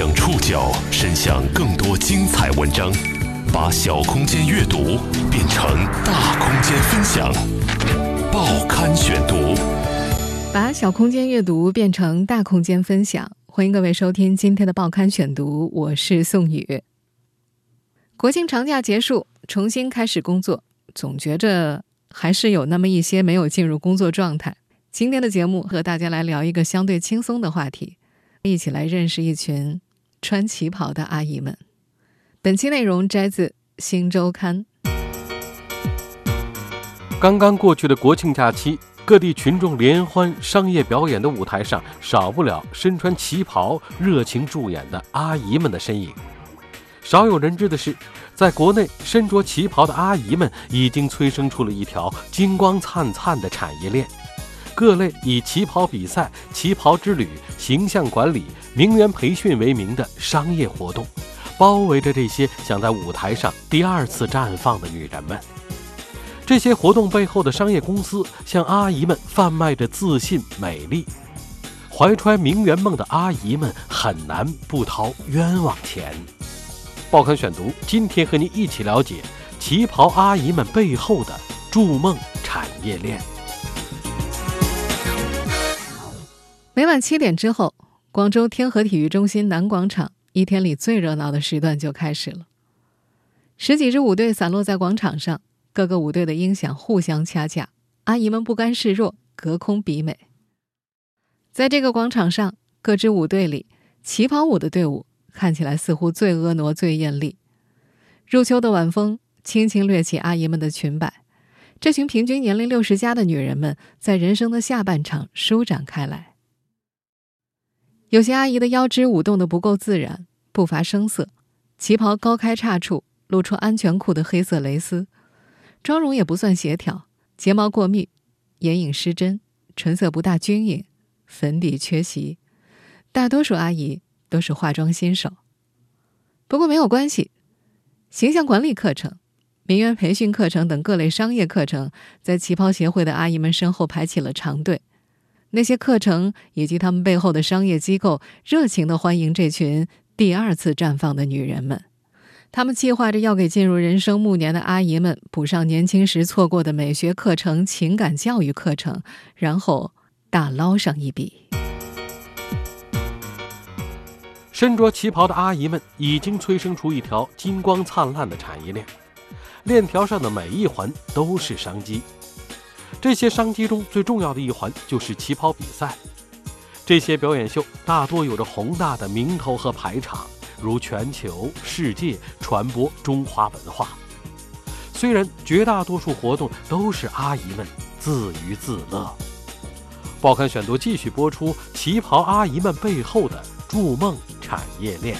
将触角伸向更多精彩文章，把小空间阅读变成大空间分享。报刊选读，把小空间阅读变成大空间分享。欢迎各位收听今天的报刊选读，我是宋宇。国庆长假结束，重新开始工作，总觉着还是有那么一些没有进入工作状态。今天的节目和大家来聊一个相对轻松的话题。一起来认识一群穿旗袍的阿姨们。本期内容摘自《新周刊》。刚刚过去的国庆假期，各地群众联欢、商业表演的舞台上，少不了身穿旗袍、热情助演的阿姨们的身影。少有人知的是，在国内身着旗袍的阿姨们已经催生出了一条金光灿灿的产业链。各类以旗袍比赛、旗袍之旅、形象管理、名媛培训为名的商业活动，包围着这些想在舞台上第二次绽放的女人们。这些活动背后的商业公司向阿姨们贩卖着自信、美丽。怀揣名媛梦的阿姨们很难不掏冤枉钱。报刊选读，今天和您一起了解旗袍阿姨们背后的筑梦产业链。每晚七点之后，广州天河体育中心南广场一天里最热闹的时段就开始了。十几支舞队散落在广场上，各个舞队的音响互相掐架，阿姨们不甘示弱，隔空比美。在这个广场上，各支舞队里，旗袍舞的队伍看起来似乎最婀娜、最艳丽。入秋的晚风轻轻掠起阿姨们的裙摆，这群平均年龄六十加的女人们，在人生的下半场舒展开来。有些阿姨的腰肢舞动的不够自然，步伐生涩，旗袍高开叉处，露出安全裤的黑色蕾丝，妆容也不算协调，睫毛过密，眼影失真，唇色不大均匀，粉底缺席。大多数阿姨都是化妆新手。不过没有关系，形象管理课程、名媛培训课程等各类商业课程，在旗袍协会的阿姨们身后排起了长队。那些课程以及他们背后的商业机构，热情地欢迎这群第二次绽放的女人们。他们计划着要给进入人生暮年的阿姨们补上年轻时错过的美学课程、情感教育课程，然后大捞上一笔。身着旗袍的阿姨们已经催生出一条金光灿烂的产业链，链条上的每一环都是商机。这些商机中最重要的一环就是旗袍比赛。这些表演秀大多有着宏大的名头和排场，如全球、世界传播中华文化。虽然绝大多数活动都是阿姨们自娱自乐。报刊选读继续播出旗袍阿姨们背后的筑梦产业链。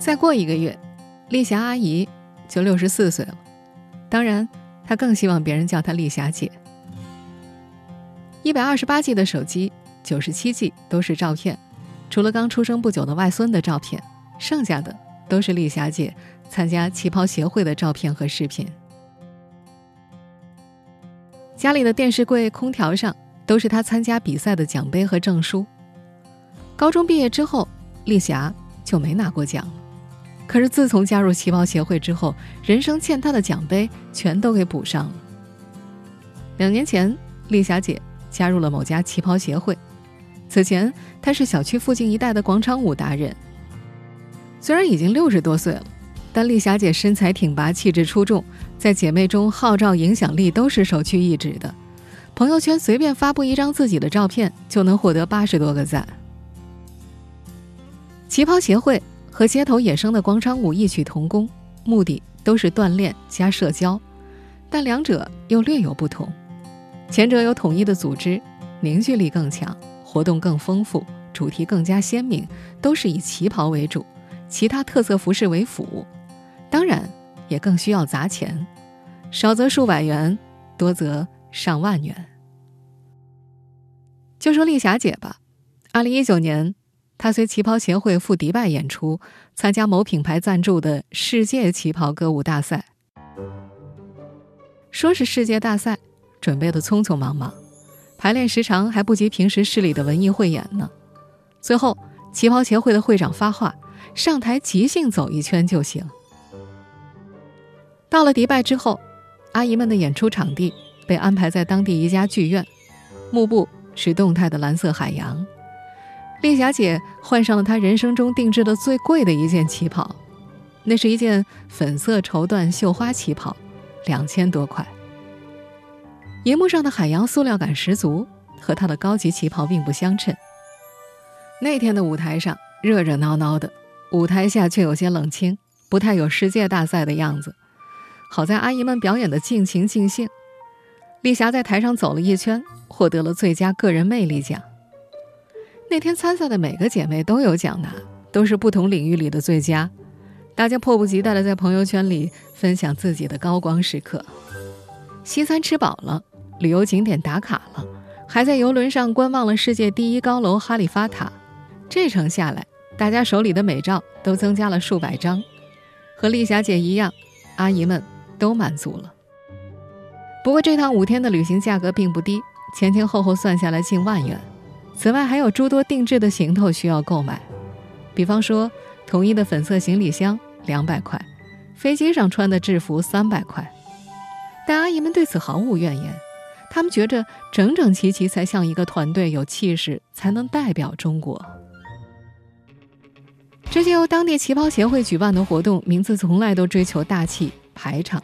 再过一个月，丽霞阿姨。就六十四岁了，当然，他更希望别人叫她丽霞姐。一百二十八 G 的手机，九十七 G 都是照片，除了刚出生不久的外孙的照片，剩下的都是丽霞姐参加旗袍协会的照片和视频。家里的电视柜、空调上都是她参加比赛的奖杯和证书。高中毕业之后，丽霞就没拿过奖。可是自从加入旗袍协会之后，人生欠她的奖杯全都给补上了。两年前，丽霞姐加入了某家旗袍协会。此前，她是小区附近一带的广场舞达人。虽然已经六十多岁了，但丽霞姐身材挺拔，气质出众，在姐妹中号召影响力都是首屈一指的。朋友圈随便发布一张自己的照片，就能获得八十多个赞。旗袍协会。和街头野生的广场舞异曲同工，目的都是锻炼加社交，但两者又略有不同。前者有统一的组织，凝聚力更强，活动更丰富，主题更加鲜明，都是以旗袍为主，其他特色服饰为辅。当然，也更需要砸钱，少则数百元，多则上万元。就说丽霞姐吧，二零一九年。他随旗袍协会赴迪拜演出，参加某品牌赞助的世界旗袍歌舞大赛。说是世界大赛，准备的匆匆忙忙，排练时长还不及平时市里的文艺汇演呢。最后，旗袍协会的会长发话：上台即兴走一圈就行。到了迪拜之后，阿姨们的演出场地被安排在当地一家剧院，幕布是动态的蓝色海洋。丽霞姐换上了她人生中定制的最贵的一件旗袍，那是一件粉色绸缎绣花旗袍，两千多块。银幕上的海洋塑料感十足，和她的高级旗袍并不相称。那天的舞台上热热闹闹的，舞台下却有些冷清，不太有世界大赛的样子。好在阿姨们表演的尽情尽兴，丽霞在台上走了一圈，获得了最佳个人魅力奖。那天参赛的每个姐妹都有奖拿，都是不同领域里的最佳。大家迫不及待地在朋友圈里分享自己的高光时刻。西餐吃饱了，旅游景点打卡了，还在游轮上观望了世界第一高楼哈利法塔。这程下来，大家手里的美照都增加了数百张。和丽霞姐一样，阿姨们都满足了。不过这趟五天的旅行价格并不低，前前后后算下来近万元。此外，还有诸多定制的行头需要购买，比方说统一的粉色行李箱两百块，飞机上穿的制服三百块。但阿姨们对此毫无怨言，她们觉着整整齐齐才像一个团队，有气势才能代表中国。这些由当地旗袍协会举办的活动，名字从来都追求大气排场，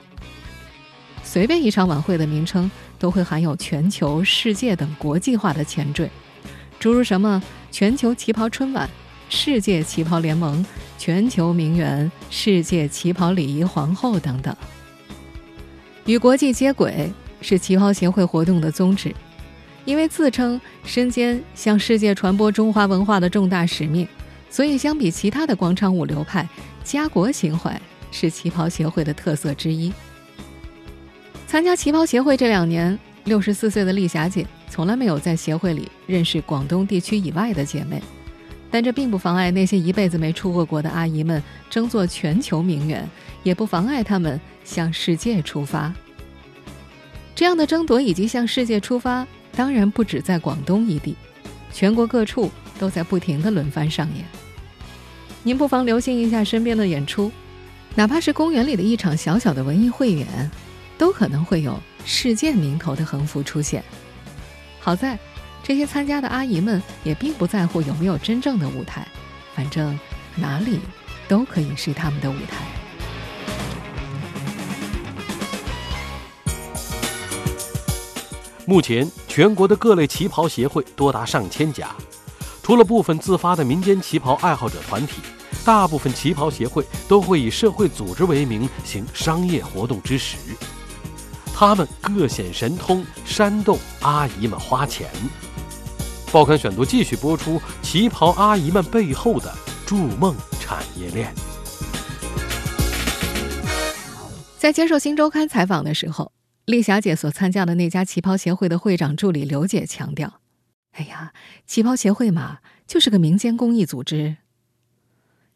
随便一场晚会的名称都会含有全球、世界等国际化的前缀。诸如什么全球旗袍春晚、世界旗袍联盟、全球名媛、世界旗袍礼仪皇后等等，与国际接轨是旗袍协会活动的宗旨。因为自称身兼向世界传播中华文化的重大使命，所以相比其他的广场舞流派，家国情怀是旗袍协会的特色之一。参加旗袍协会这两年，六十四岁的丽霞姐。从来没有在协会里认识广东地区以外的姐妹，但这并不妨碍那些一辈子没出过国的阿姨们争做全球名媛，也不妨碍她们向世界出发。这样的争夺以及向世界出发，当然不止在广东一地，全国各处都在不停的轮番上演。您不妨留心一下身边的演出，哪怕是公园里的一场小小的文艺汇演，都可能会有世界名头的横幅出现。好在，这些参加的阿姨们也并不在乎有没有真正的舞台，反正哪里都可以是他们的舞台。目前，全国的各类旗袍协会多达上千家，除了部分自发的民间旗袍爱好者团体，大部分旗袍协会都会以社会组织为名行商业活动之实。他们各显神通，煽动阿姨们花钱。报刊选读继续播出旗袍阿姨们背后的筑梦产业链。在接受《新周刊》采访的时候，丽霞姐所参加的那家旗袍协会的会长助理刘姐强调：“哎呀，旗袍协会嘛，就是个民间公益组织。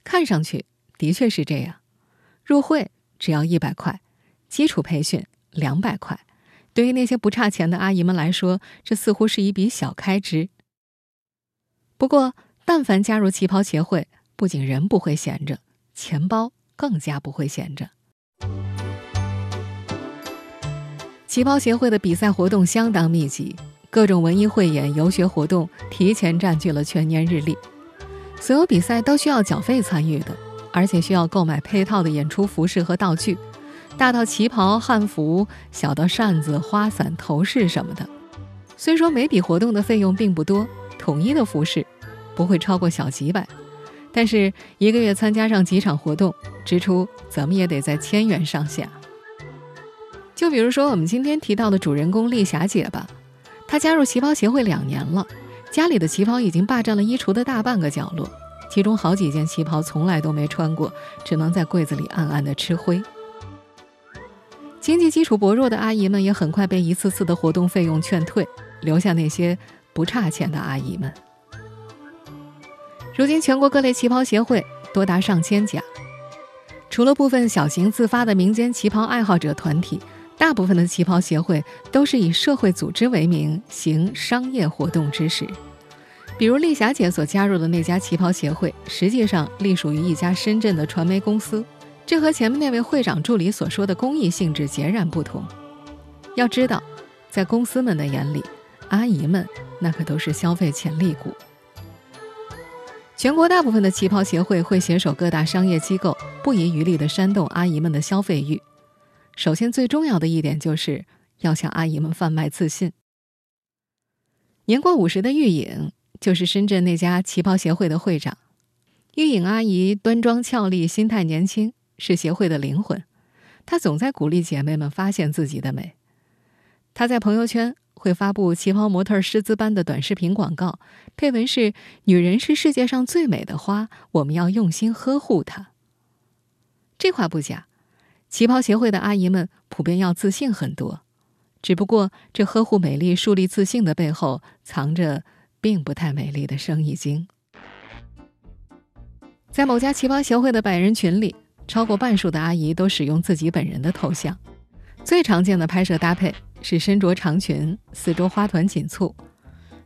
看上去的确是这样，入会只要一百块，基础培训。”两百块，对于那些不差钱的阿姨们来说，这似乎是一笔小开支。不过，但凡加入旗袍协会，不仅人不会闲着，钱包更加不会闲着。旗袍协会的比赛活动相当密集，各种文艺汇演、游学活动提前占据了全年日历。所有比赛都需要缴费参与的，而且需要购买配套的演出服饰和道具。大到旗袍、汉服，小到扇子、花伞、头饰什么的。虽说每笔活动的费用并不多，统一的服饰不会超过小几百，但是一个月参加上几场活动，支出怎么也得在千元上下。就比如说我们今天提到的主人公丽霞姐吧，她加入旗袍协会两年了，家里的旗袍已经霸占了衣橱的大半个角落，其中好几件旗袍从来都没穿过，只能在柜子里暗暗的吃灰。经济基础薄弱的阿姨们也很快被一次次的活动费用劝退，留下那些不差钱的阿姨们。如今，全国各类旗袍协会多达上千家，除了部分小型自发的民间旗袍爱好者团体，大部分的旗袍协会都是以社会组织为名行商业活动之实。比如丽霞姐所加入的那家旗袍协会，实际上隶属于一家深圳的传媒公司，这和前面那位会长助理所说的公益性质截然不同。要知道，在公司们的眼里，阿姨们那可都是消费潜力股。全国大部分的旗袍协会会携手各大商业机构，不遗余力地煽动阿姨们的消费欲。首先，最重要的一点就是要向阿姨们贩卖自信。年过五十的玉影就是深圳那家旗袍协会的会长。玉影阿姨端庄俏丽，心态年轻，是协会的灵魂。她总在鼓励姐妹们发现自己的美。她在朋友圈。会发布旗袍模特师资班的短视频广告，配文是“女人是世界上最美的花，我们要用心呵护她”。这话不假，旗袍协会的阿姨们普遍要自信很多，只不过这呵护美丽、树立自信的背后，藏着并不太美丽的生意经。在某家旗袍协会的百人群里，超过半数的阿姨都使用自己本人的头像，最常见的拍摄搭配。是身着长裙，四周花团锦簇。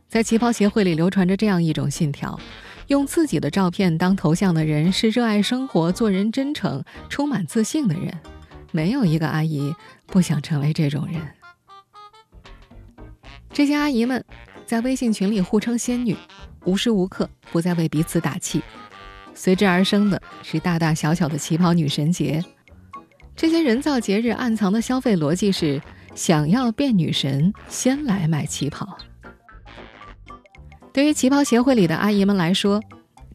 在旗袍协会里流传着这样一种信条：用自己的照片当头像的人是热爱生活、做人真诚、充满自信的人。没有一个阿姨不想成为这种人。这些阿姨们在微信群里互称仙女，无时无刻不在为彼此打气。随之而生的是大大小小的旗袍女神节。这些人造节日暗藏的消费逻辑是。想要变女神，先来买旗袍。对于旗袍协会里的阿姨们来说，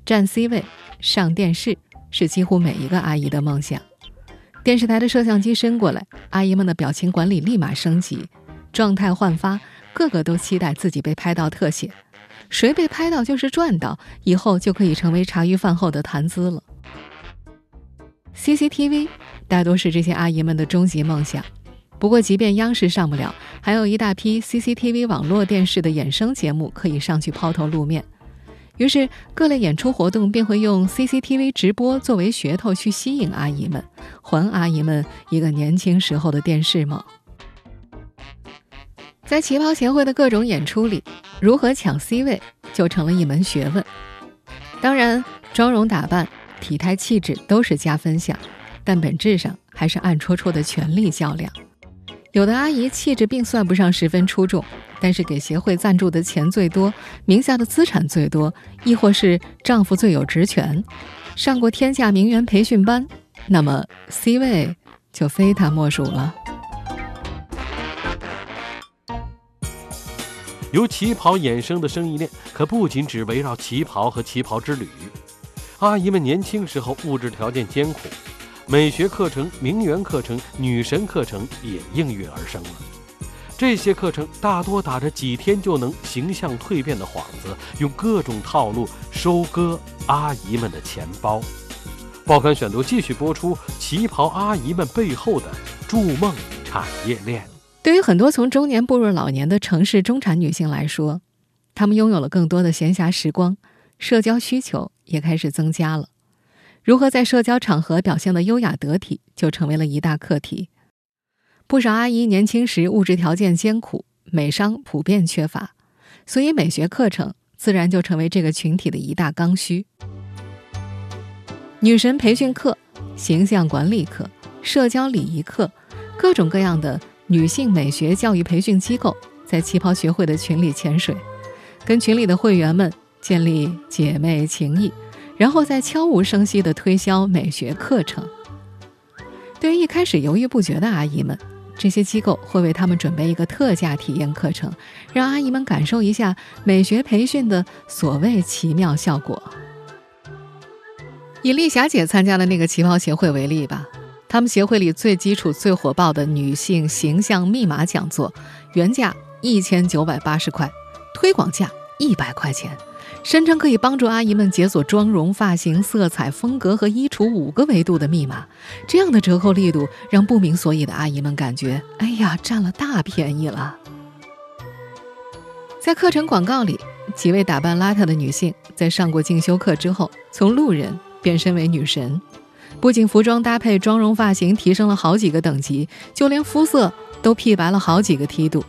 占 C 位、上电视是几乎每一个阿姨的梦想。电视台的摄像机伸过来，阿姨们的表情管理立马升级，状态焕发，个个都期待自己被拍到特写。谁被拍到就是赚到，以后就可以成为茶余饭后的谈资了。CCTV 大多是这些阿姨们的终极梦想。不过，即便央视上不了，还有一大批 CCTV 网络电视的衍生节目可以上去抛头露面。于是，各类演出活动便会用 CCTV 直播作为噱头去吸引阿姨们，还阿姨们一个年轻时候的电视梦。在旗袍协会的各种演出里，如何抢 C 位就成了一门学问。当然，妆容打扮、体态气质都是加分项，但本质上还是暗戳戳的权力较量。有的阿姨气质并算不上十分出众，但是给协会赞助的钱最多，名下的资产最多，亦或是丈夫最有职权，上过天价名媛培训班，那么 C 位就非她莫属了。由旗袍衍生的生意链，可不仅只围绕旗袍和旗袍之旅。阿姨们年轻时候物质条件艰苦。美学课程、名媛课程、女神课程也应运而生了。这些课程大多打着几天就能形象蜕变的幌子，用各种套路收割阿姨们的钱包。报刊选读继续播出旗袍阿姨们背后的筑梦产业链。对于很多从中年步入老年的城市中产女性来说，她们拥有了更多的闲暇时光，社交需求也开始增加了。如何在社交场合表现的优雅得体，就成为了一大课题。不少阿姨年轻时物质条件艰苦，美商普遍缺乏，所以美学课程自然就成为这个群体的一大刚需。女神培训课、形象管理课、社交礼仪课，各种各样的女性美学教育培训机构在旗袍学会的群里潜水，跟群里的会员们建立姐妹情谊。然后再悄无声息地推销美学课程。对于一开始犹豫不决的阿姨们，这些机构会为他们准备一个特价体验课程，让阿姨们感受一下美学培训的所谓奇妙效果。以丽霞姐参加的那个旗袍协会为例吧，他们协会里最基础、最火爆的女性形象密码讲座，原价一千九百八十块，推广价一百块钱。声称可以帮助阿姨们解锁妆容、发型、色彩、风格和衣橱五个维度的密码，这样的折扣力度让不明所以的阿姨们感觉，哎呀，占了大便宜了。在课程广告里，几位打扮邋遢的女性在上过进修课之后，从路人变身为女神，不仅服装搭配、妆容、发型提升了好几个等级，就连肤色、都 P 白了好几个梯度。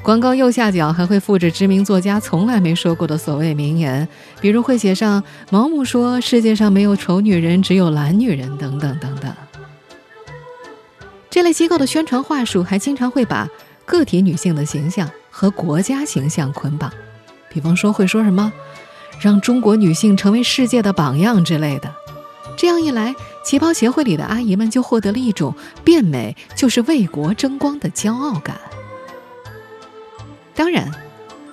广告右下角还会附着知名作家从来没说过的所谓名言，比如会写上毛姆说：“世界上没有丑女人，只有懒女人。”等等等等。这类机构的宣传话术还经常会把个体女性的形象和国家形象捆绑，比方说会说什么“让中国女性成为世界的榜样”之类的。这样一来，旗袍协会里的阿姨们就获得了一种变美就是为国争光的骄傲感。当然，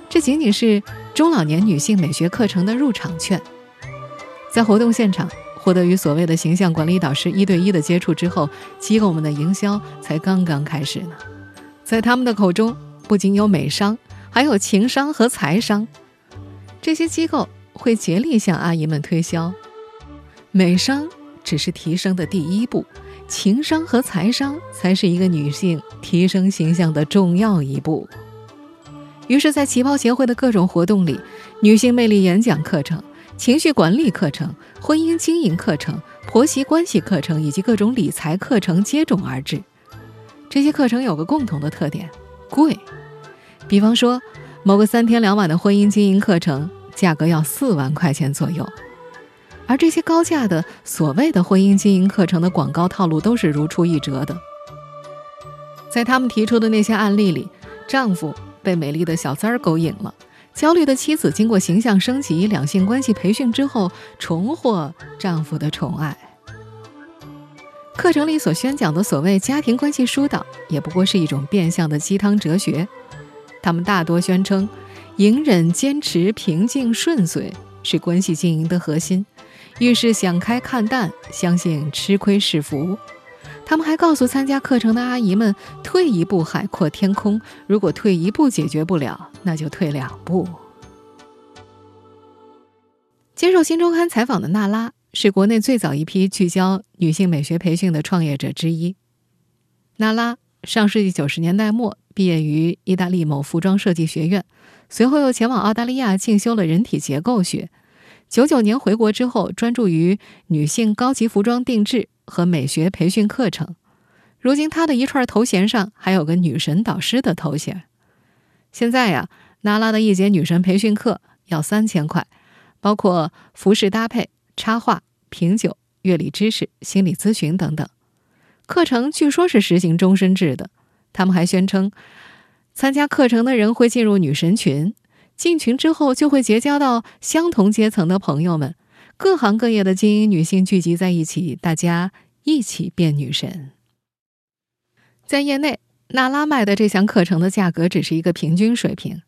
这仅仅是中老年女性美学课程的入场券。在活动现场获得与所谓的形象管理导师一对一的接触之后，机构们的营销才刚刚开始呢。在他们的口中，不仅有美商，还有情商和财商。这些机构会竭力向阿姨们推销，美商只是提升的第一步，情商和财商才是一个女性提升形象的重要一步。于是，在旗袍协会的各种活动里，女性魅力演讲课程、情绪管理课程、婚姻经营课程、婆媳关系课程以及各种理财课程接踵而至。这些课程有个共同的特点：贵。比方说，某个三天两晚的婚姻经营课程，价格要四万块钱左右。而这些高价的所谓的婚姻经营课程的广告套路都是如出一辙的。在他们提出的那些案例里，丈夫。被美丽的小三儿勾引了，焦虑的妻子经过形象升级、两性关系培训之后，重获丈夫的宠爱。课程里所宣讲的所谓家庭关系疏导，也不过是一种变相的鸡汤哲学。他们大多宣称，隐忍、坚持、平静、顺遂是关系经营的核心，遇事想开看淡，相信吃亏是福。他们还告诉参加课程的阿姨们：“退一步海阔天空，如果退一步解决不了，那就退两步。”接受《新周刊》采访的娜拉是国内最早一批聚焦女性美学培训的创业者之一。娜拉上世纪九十年代末毕业于意大利某服装设计学院，随后又前往澳大利亚进修了人体结构学。九九年回国之后，专注于女性高级服装定制。和美学培训课程，如今她的一串头衔上还有个女神导师的头衔。现在呀，娜拉的一节女神培训课要三千块，包括服饰搭配、插画、品酒、乐理知识、心理咨询等等。课程据说是实行终身制的。他们还宣称，参加课程的人会进入女神群，进群之后就会结交到相同阶层的朋友们。各行各业的精英女性聚集在一起，大家一起变女神。在业内，娜拉卖的这项课程的价格只是一个平均水平。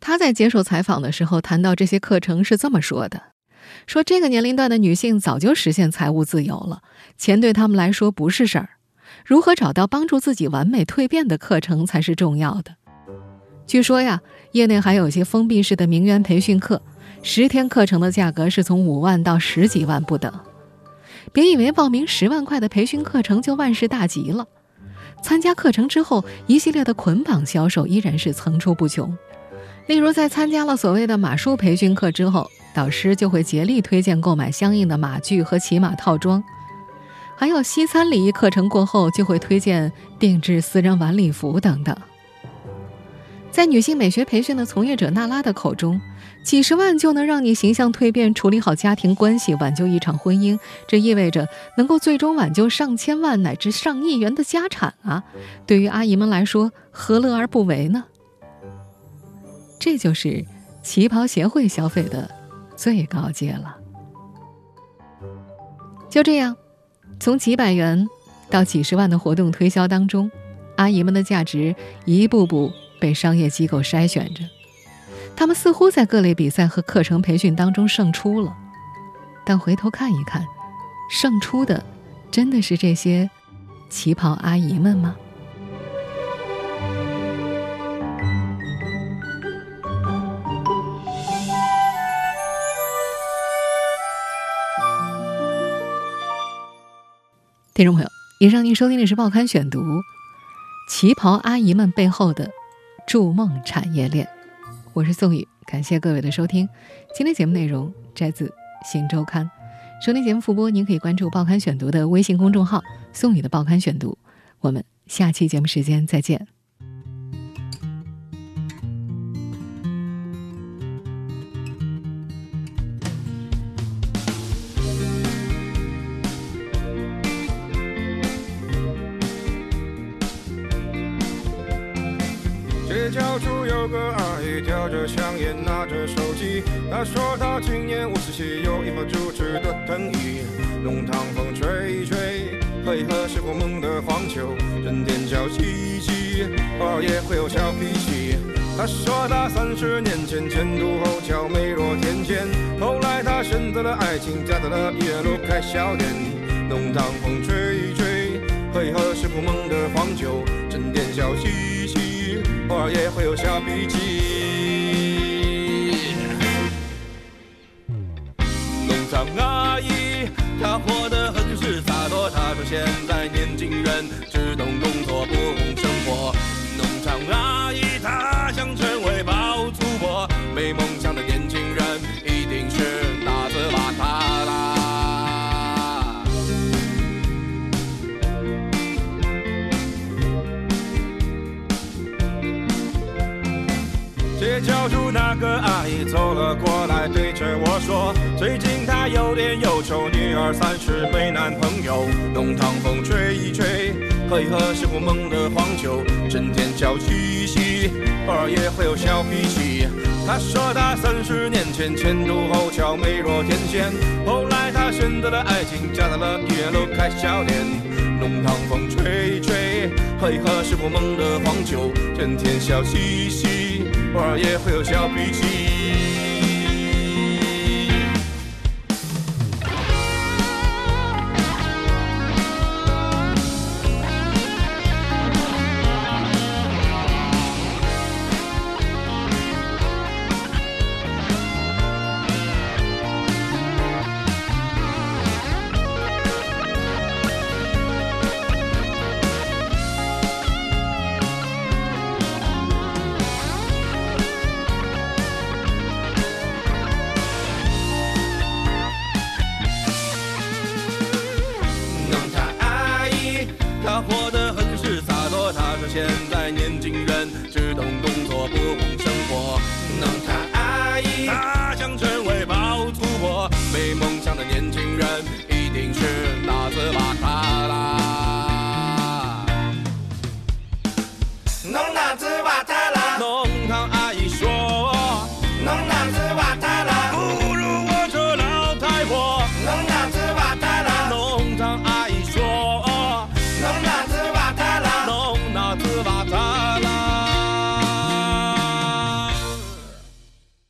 她在接受采访的时候谈到这些课程是这么说的：“说这个年龄段的女性早就实现财务自由了，钱对她们来说不是事儿。如何找到帮助自己完美蜕变的课程才是重要的。”据说呀，业内还有些封闭式的名媛培训课。十天课程的价格是从五万到十几万不等，别以为报名十万块的培训课程就万事大吉了。参加课程之后，一系列的捆绑销售依然是层出不穷。例如，在参加了所谓的马术培训课之后，导师就会竭力推荐购买相应的马具和骑马套装；还有西餐礼仪课程过后，就会推荐定制私人晚礼服等等。在女性美学培训的从业者娜拉的口中，几十万就能让你形象蜕变、处理好家庭关系、挽救一场婚姻，这意味着能够最终挽救上千万乃至上亿元的家产啊！对于阿姨们来说，何乐而不为呢？这就是旗袍协会消费的最高阶了。就这样，从几百元到几十万的活动推销当中，阿姨们的价值一步步。被商业机构筛选着，他们似乎在各类比赛和课程培训当中胜出了，但回头看一看，胜出的真的是这些旗袍阿姨们吗？听众朋友，以上您收听的是《报刊选读》，旗袍阿姨们背后的。筑梦产业链，我是宋宇，感谢各位的收听。今天节目内容摘自《新周刊》，收听节目复播，您可以关注《报刊选读》的微信公众号“宋宇的报刊选读”。我们下期节目时间再见。街角处有个阿姨，叼着香烟，拿着手机。她说她今年五十七，有一副主持的藤椅。弄堂风吹吹，喝一喝是我们的黄酒，整天笑嘻嘻，偶尔也会有小脾气。她说她三十年前前凸后翘，美若天仙，后来她选择了爱情，嫁到了医院路开小店。弄堂风吹一吹，喝一喝是我们的黄酒，整天笑嘻偶尔也会有小脾气。农场阿姨，她活得很是洒脱。她说现在年轻人个阿姨走了过来，对着我说：“最近她有点忧愁，女儿三十没男朋友。弄堂风吹一吹，喝一喝是我梦的黄酒，整天笑嘻嘻，偶尔也会有小脾气。”她说她三十年前前凸后翘，美若天仙，后来她选择了爱情，嫁到了医院路开小店。弄堂风吹一吹，喝一喝是我梦的黄酒，整天笑嘻嘻，偶尔也会有小脾气。农